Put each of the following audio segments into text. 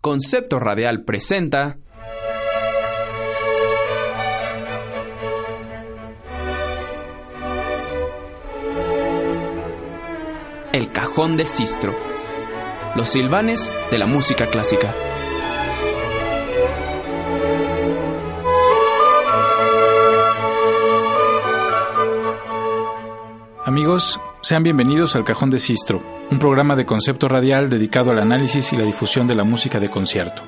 Concepto Radial presenta El cajón de Sistro. Los silvanes de la música clásica. Amigos, sean bienvenidos al Cajón de Sistro, un programa de concepto radial dedicado al análisis y la difusión de la música de concierto.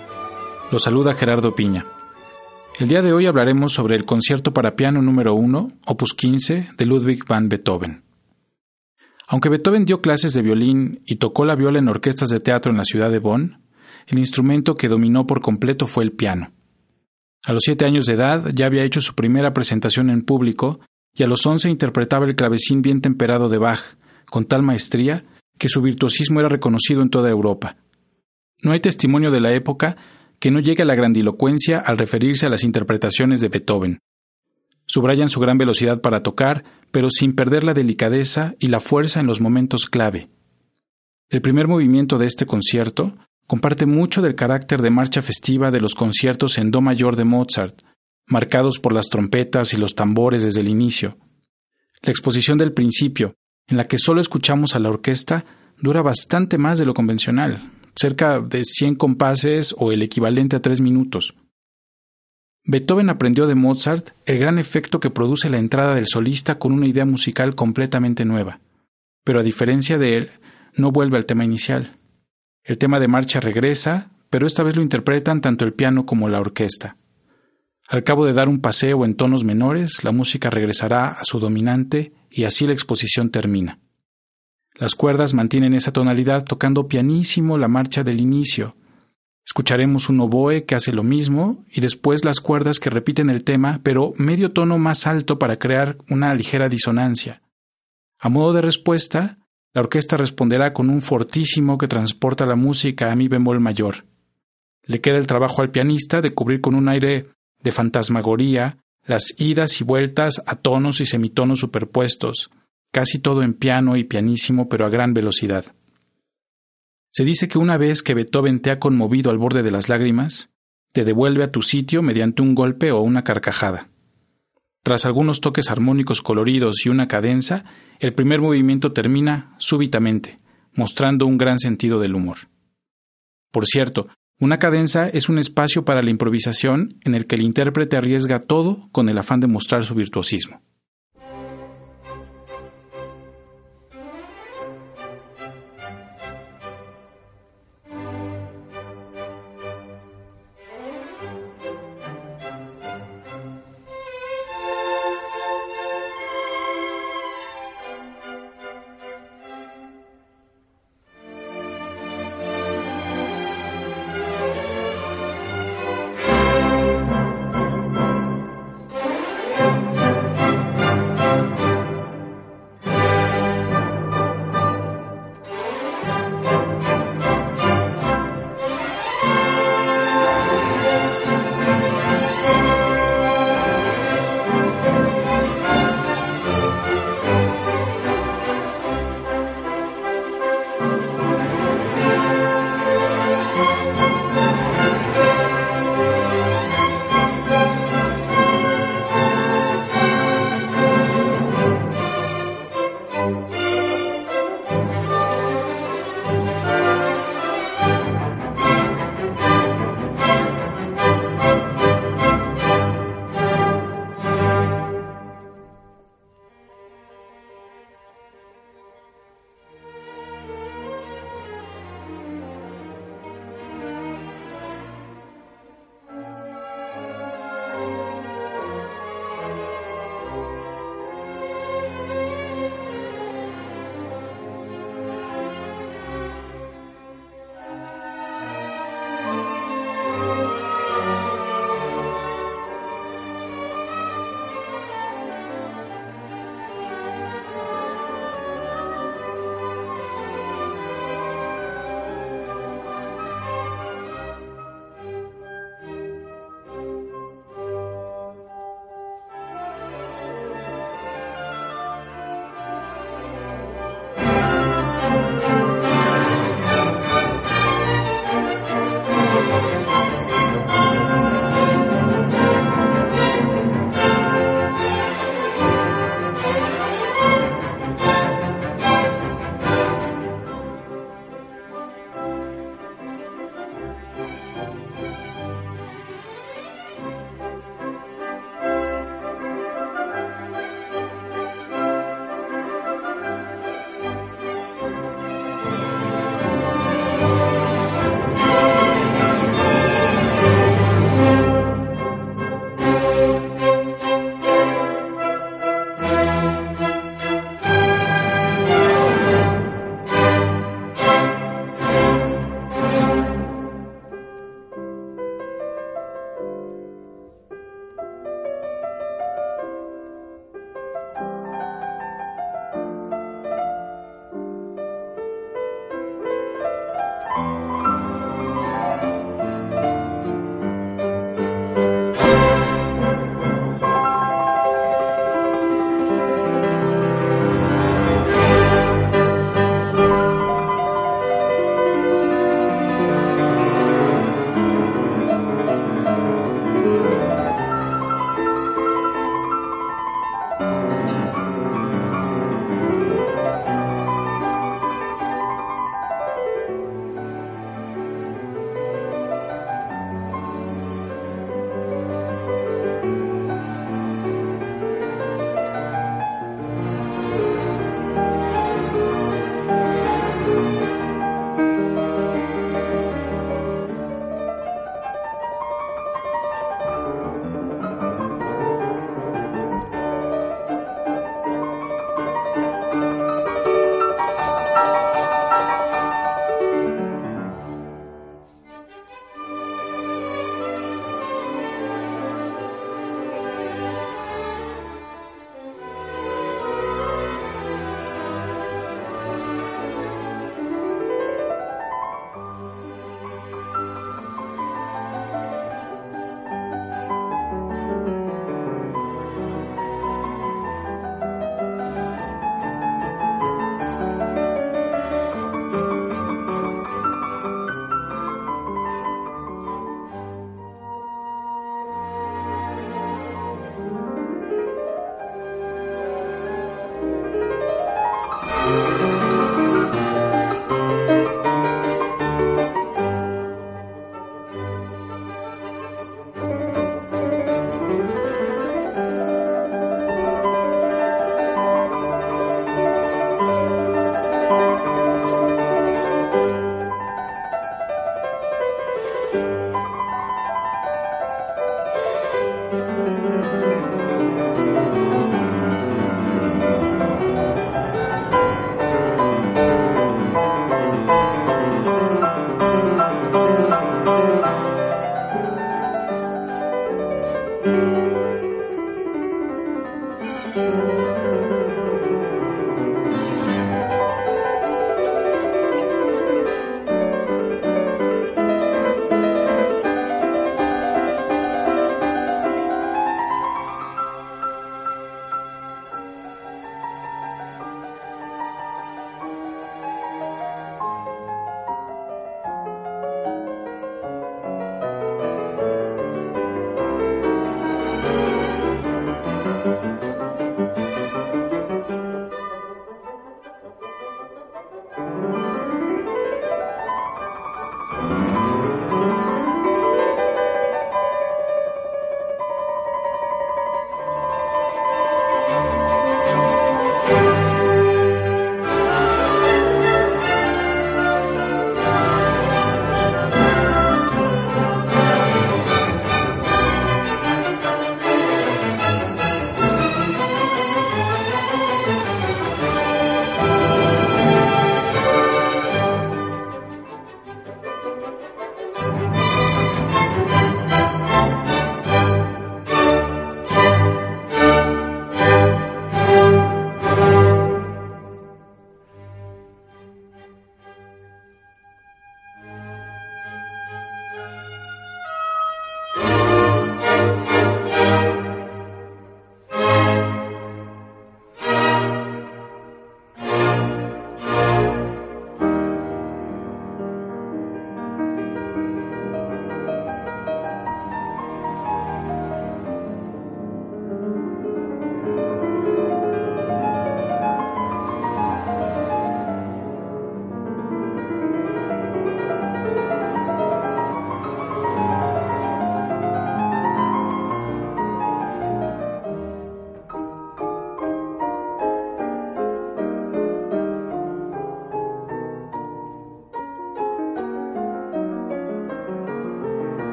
Los saluda Gerardo Piña. El día de hoy hablaremos sobre el concierto para piano número 1, opus 15, de Ludwig van Beethoven. Aunque Beethoven dio clases de violín y tocó la viola en orquestas de teatro en la ciudad de Bonn, el instrumento que dominó por completo fue el piano. A los siete años de edad ya había hecho su primera presentación en público y a los once interpretaba el clavecín bien temperado de Bach, con tal maestría que su virtuosismo era reconocido en toda Europa. No hay testimonio de la época que no llegue a la grandilocuencia al referirse a las interpretaciones de Beethoven. Subrayan su gran velocidad para tocar, pero sin perder la delicadeza y la fuerza en los momentos clave. El primer movimiento de este concierto comparte mucho del carácter de marcha festiva de los conciertos en Do mayor de Mozart, marcados por las trompetas y los tambores desde el inicio. La exposición del principio, en la que solo escuchamos a la orquesta, dura bastante más de lo convencional, cerca de 100 compases o el equivalente a tres minutos. Beethoven aprendió de Mozart el gran efecto que produce la entrada del solista con una idea musical completamente nueva, pero a diferencia de él, no vuelve al tema inicial. El tema de marcha regresa, pero esta vez lo interpretan tanto el piano como la orquesta. Al cabo de dar un paseo en tonos menores, la música regresará a su dominante y así la exposición termina. Las cuerdas mantienen esa tonalidad tocando pianísimo la marcha del inicio. Escucharemos un oboe que hace lo mismo y después las cuerdas que repiten el tema, pero medio tono más alto para crear una ligera disonancia. A modo de respuesta, la orquesta responderá con un fortísimo que transporta la música a mi bemol mayor. Le queda el trabajo al pianista de cubrir con un aire de fantasmagoría, las idas y vueltas a tonos y semitonos superpuestos, casi todo en piano y pianísimo pero a gran velocidad. Se dice que una vez que Beethoven te ha conmovido al borde de las lágrimas, te devuelve a tu sitio mediante un golpe o una carcajada. Tras algunos toques armónicos coloridos y una cadenza, el primer movimiento termina súbitamente, mostrando un gran sentido del humor. Por cierto, una cadenza es un espacio para la improvisación en el que el intérprete arriesga todo con el afán de mostrar su virtuosismo.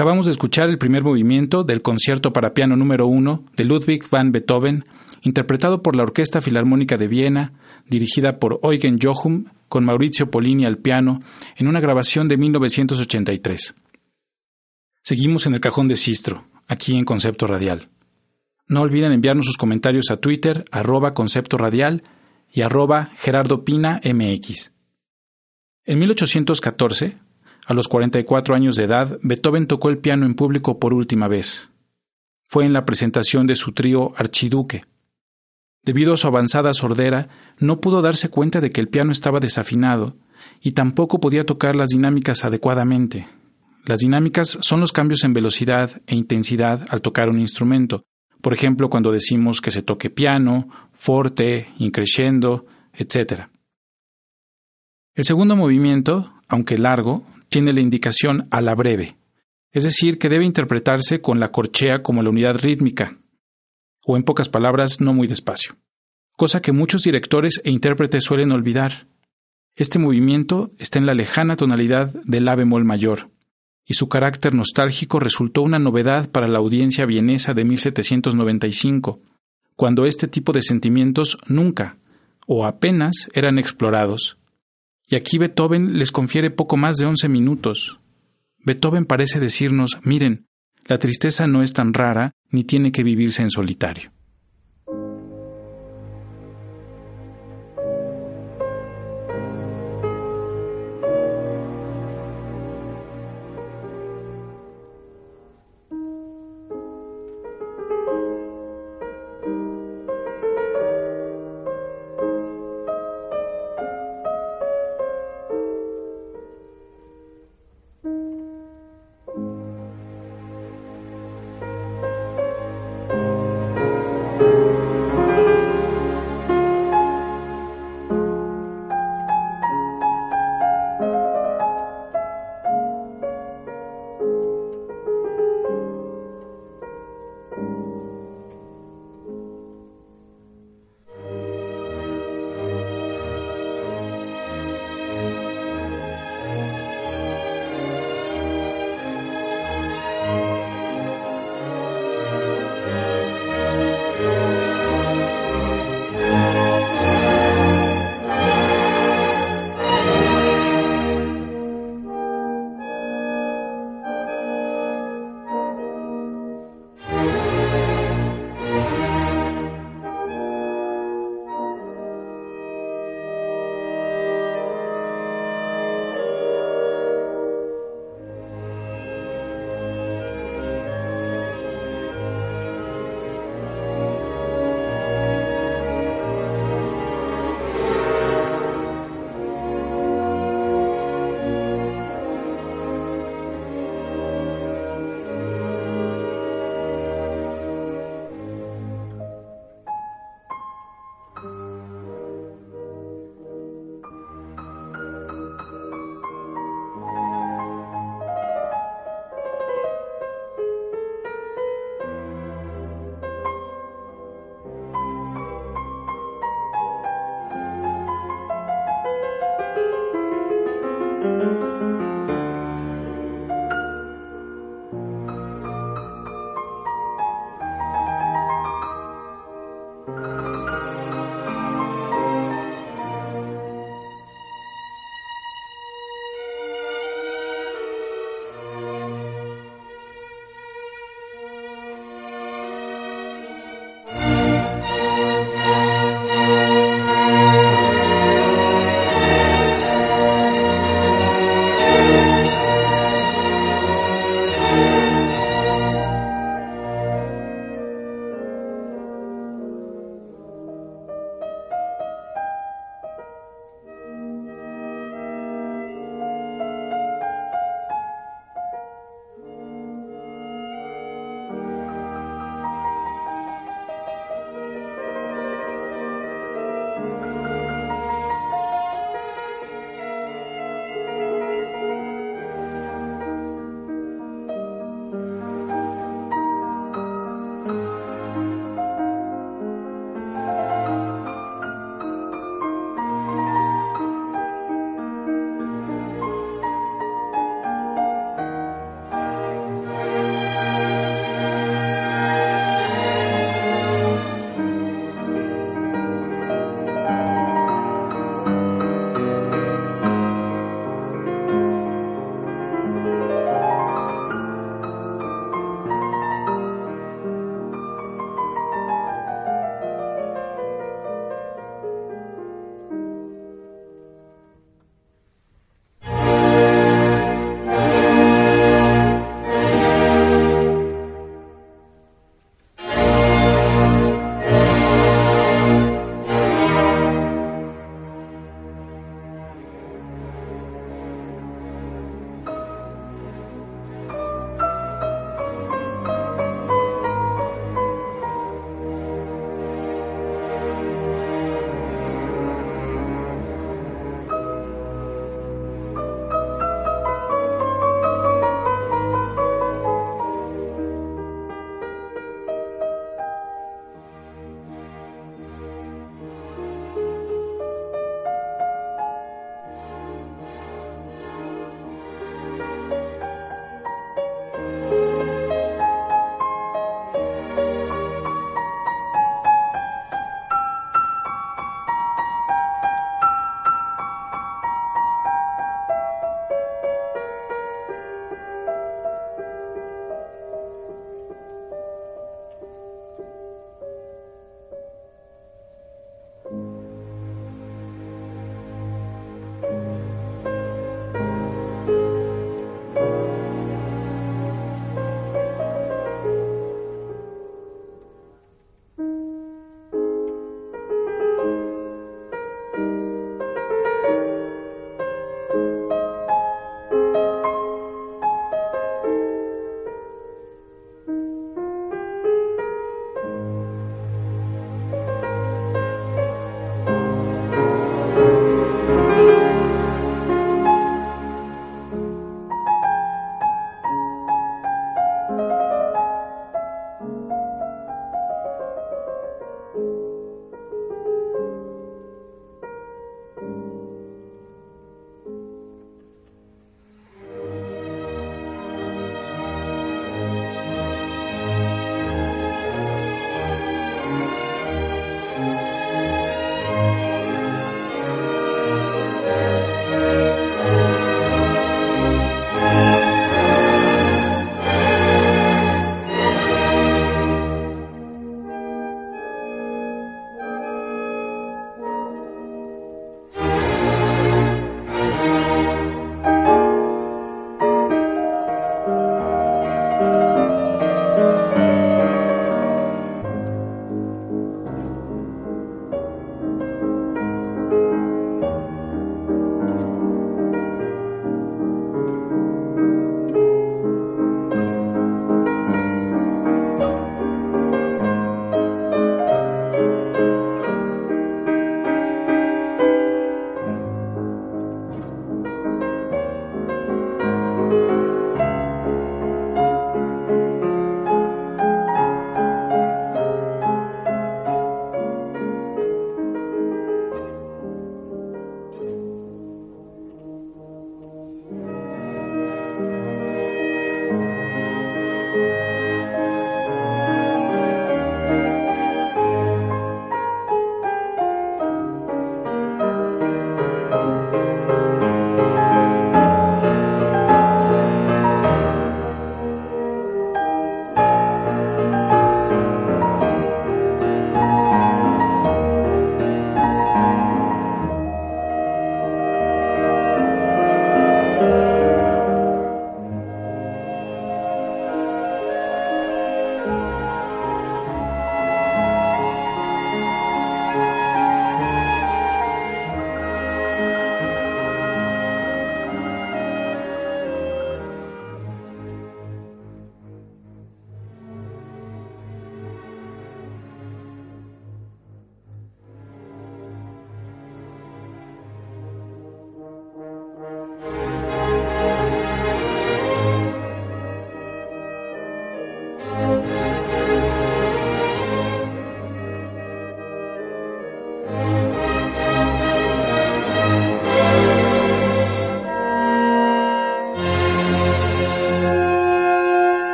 Acabamos de escuchar el primer movimiento del concierto para piano número uno de Ludwig van Beethoven, interpretado por la Orquesta Filarmónica de Viena, dirigida por Eugen Jochum, con Maurizio Polini al piano, en una grabación de 1983. Seguimos en el cajón de Sistro, aquí en Concepto Radial. No olviden enviarnos sus comentarios a Twitter, arroba Concepto Radial y arroba Gerardo Pina MX. En 1814, a los 44 años de edad, Beethoven tocó el piano en público por última vez. Fue en la presentación de su trío Archiduque. Debido a su avanzada sordera, no pudo darse cuenta de que el piano estaba desafinado y tampoco podía tocar las dinámicas adecuadamente. Las dinámicas son los cambios en velocidad e intensidad al tocar un instrumento, por ejemplo cuando decimos que se toque piano, forte, increscendo, etc. El segundo movimiento, aunque largo, tiene la indicación a la breve, es decir, que debe interpretarse con la corchea como la unidad rítmica, o en pocas palabras, no muy despacio, cosa que muchos directores e intérpretes suelen olvidar. Este movimiento está en la lejana tonalidad del la bemol mayor, y su carácter nostálgico resultó una novedad para la audiencia vienesa de 1795, cuando este tipo de sentimientos nunca o apenas eran explorados. Y aquí Beethoven les confiere poco más de once minutos. Beethoven parece decirnos, miren, la tristeza no es tan rara ni tiene que vivirse en solitario.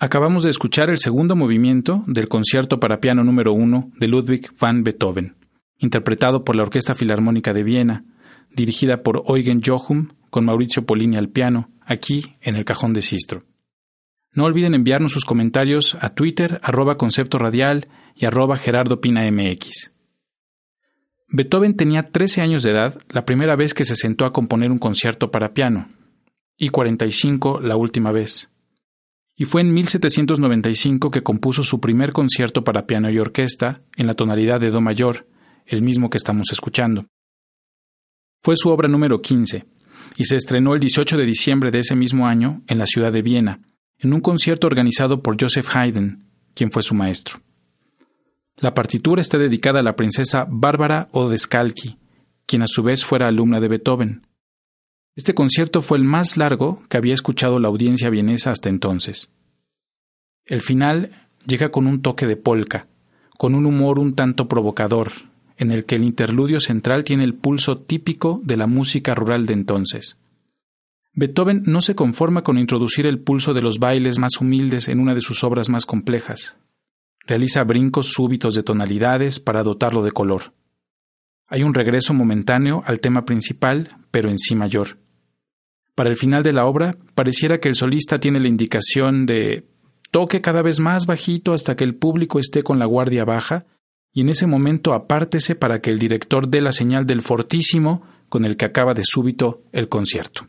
Acabamos de escuchar el segundo movimiento del concierto para piano número uno de Ludwig van Beethoven, interpretado por la Orquesta Filarmónica de Viena, dirigida por Eugen Jochum, con Mauricio Polini al piano, aquí en el cajón de Sistro. No olviden enviarnos sus comentarios a Twitter, concepto radial y arroba. Beethoven tenía 13 años de edad la primera vez que se sentó a componer un concierto para piano, y 45 la última vez y fue en 1795 que compuso su primer concierto para piano y orquesta en la tonalidad de Do mayor, el mismo que estamos escuchando. Fue su obra número 15 y se estrenó el 18 de diciembre de ese mismo año en la ciudad de Viena, en un concierto organizado por Joseph Haydn, quien fue su maestro. La partitura está dedicada a la princesa Bárbara Odescalchi, quien a su vez fuera alumna de Beethoven. Este concierto fue el más largo que había escuchado la audiencia vienesa hasta entonces. El final llega con un toque de polka, con un humor un tanto provocador, en el que el interludio central tiene el pulso típico de la música rural de entonces. Beethoven no se conforma con introducir el pulso de los bailes más humildes en una de sus obras más complejas. Realiza brincos súbitos de tonalidades para dotarlo de color. Hay un regreso momentáneo al tema principal, pero en sí mayor. Para el final de la obra, pareciera que el solista tiene la indicación de toque cada vez más bajito hasta que el público esté con la guardia baja, y en ese momento apártese para que el director dé la señal del fortísimo con el que acaba de súbito el concierto.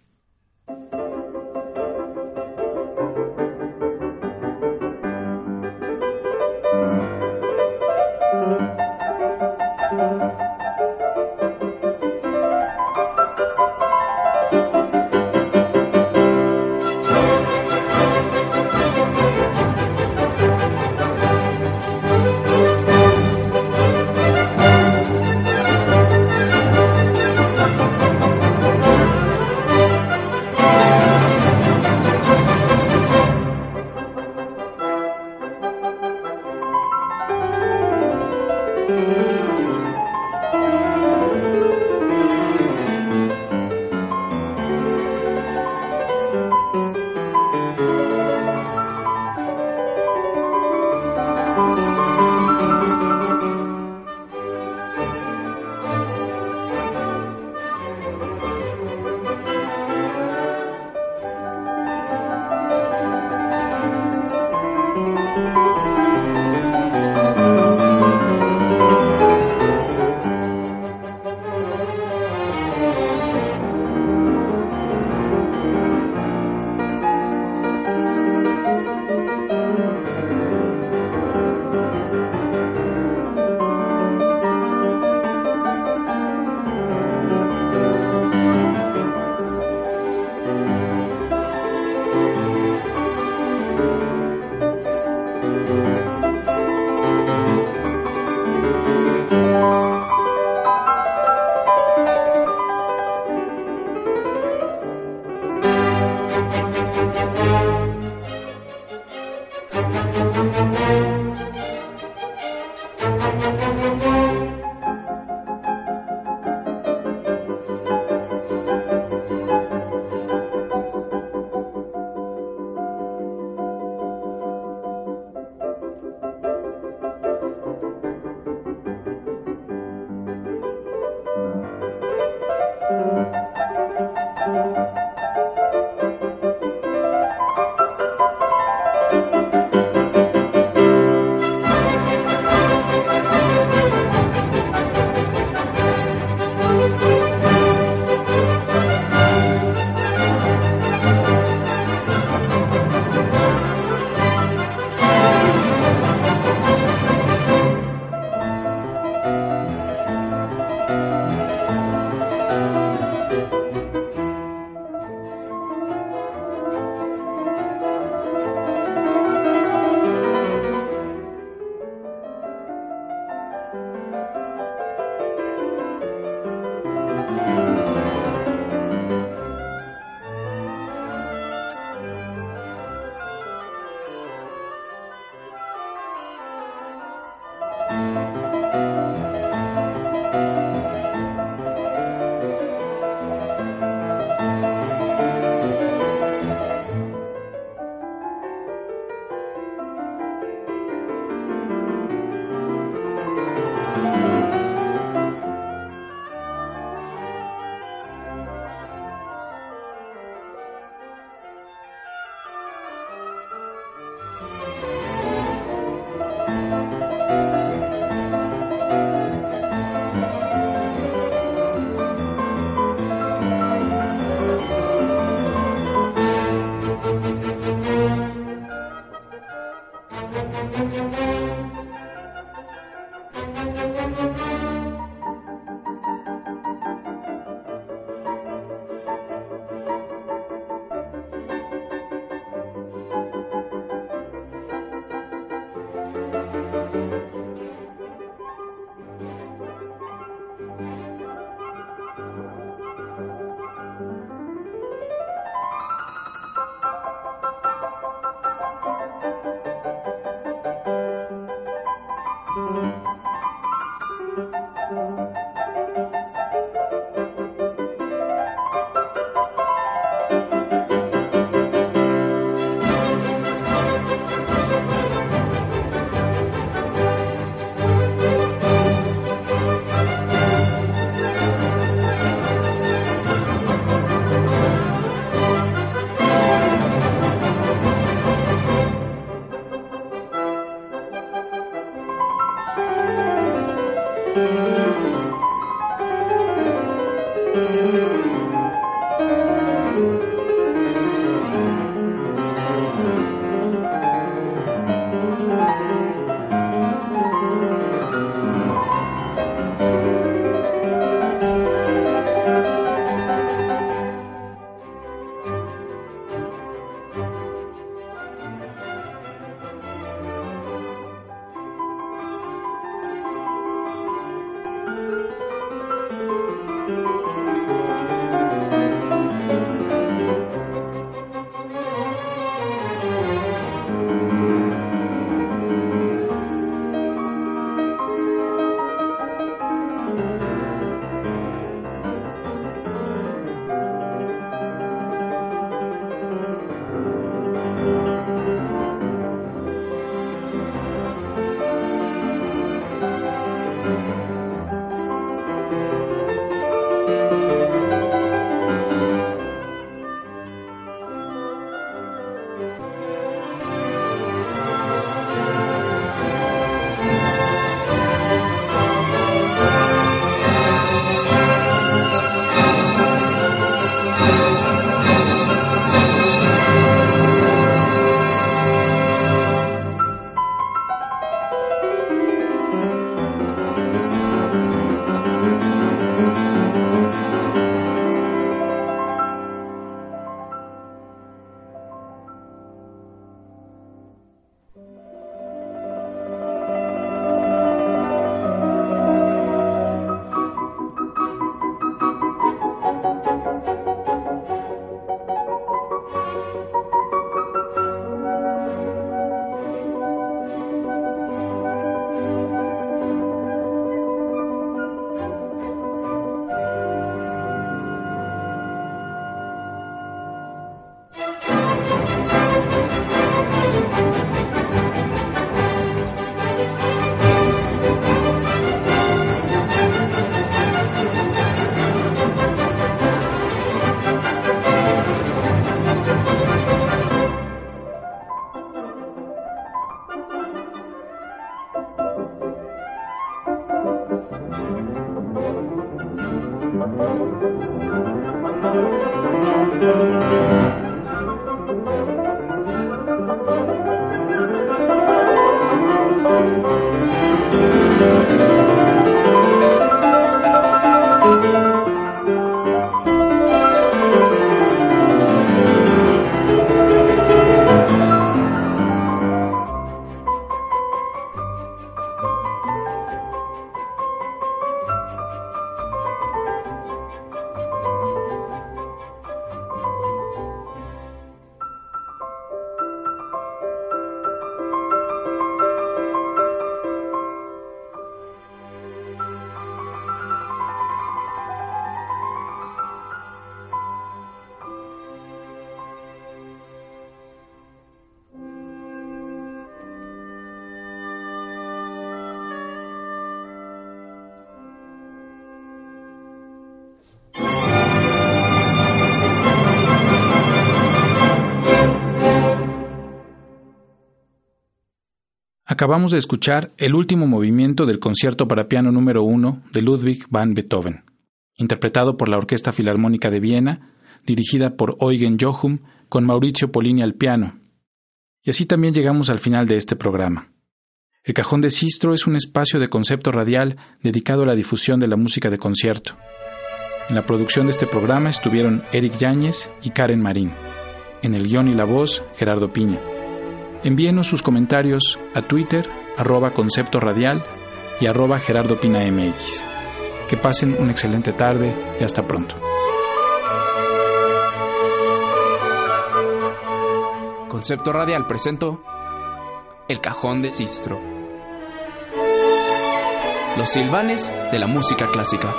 Acabamos de escuchar el último movimiento del concierto para piano número 1 de Ludwig van Beethoven, interpretado por la Orquesta Filarmónica de Viena, dirigida por Eugen Jochum, con Mauricio Polini al piano. Y así también llegamos al final de este programa. El Cajón de Sistro es un espacio de concepto radial dedicado a la difusión de la música de concierto. En la producción de este programa estuvieron Eric Yáñez y Karen Marín. En el guion y la voz, Gerardo Piña. Envíenos sus comentarios a Twitter, arroba radial y arroba Gerardo Pina MX. Que pasen una excelente tarde y hasta pronto. Concepto Radial presento El Cajón de Sistro. Los Silvanes de la música clásica.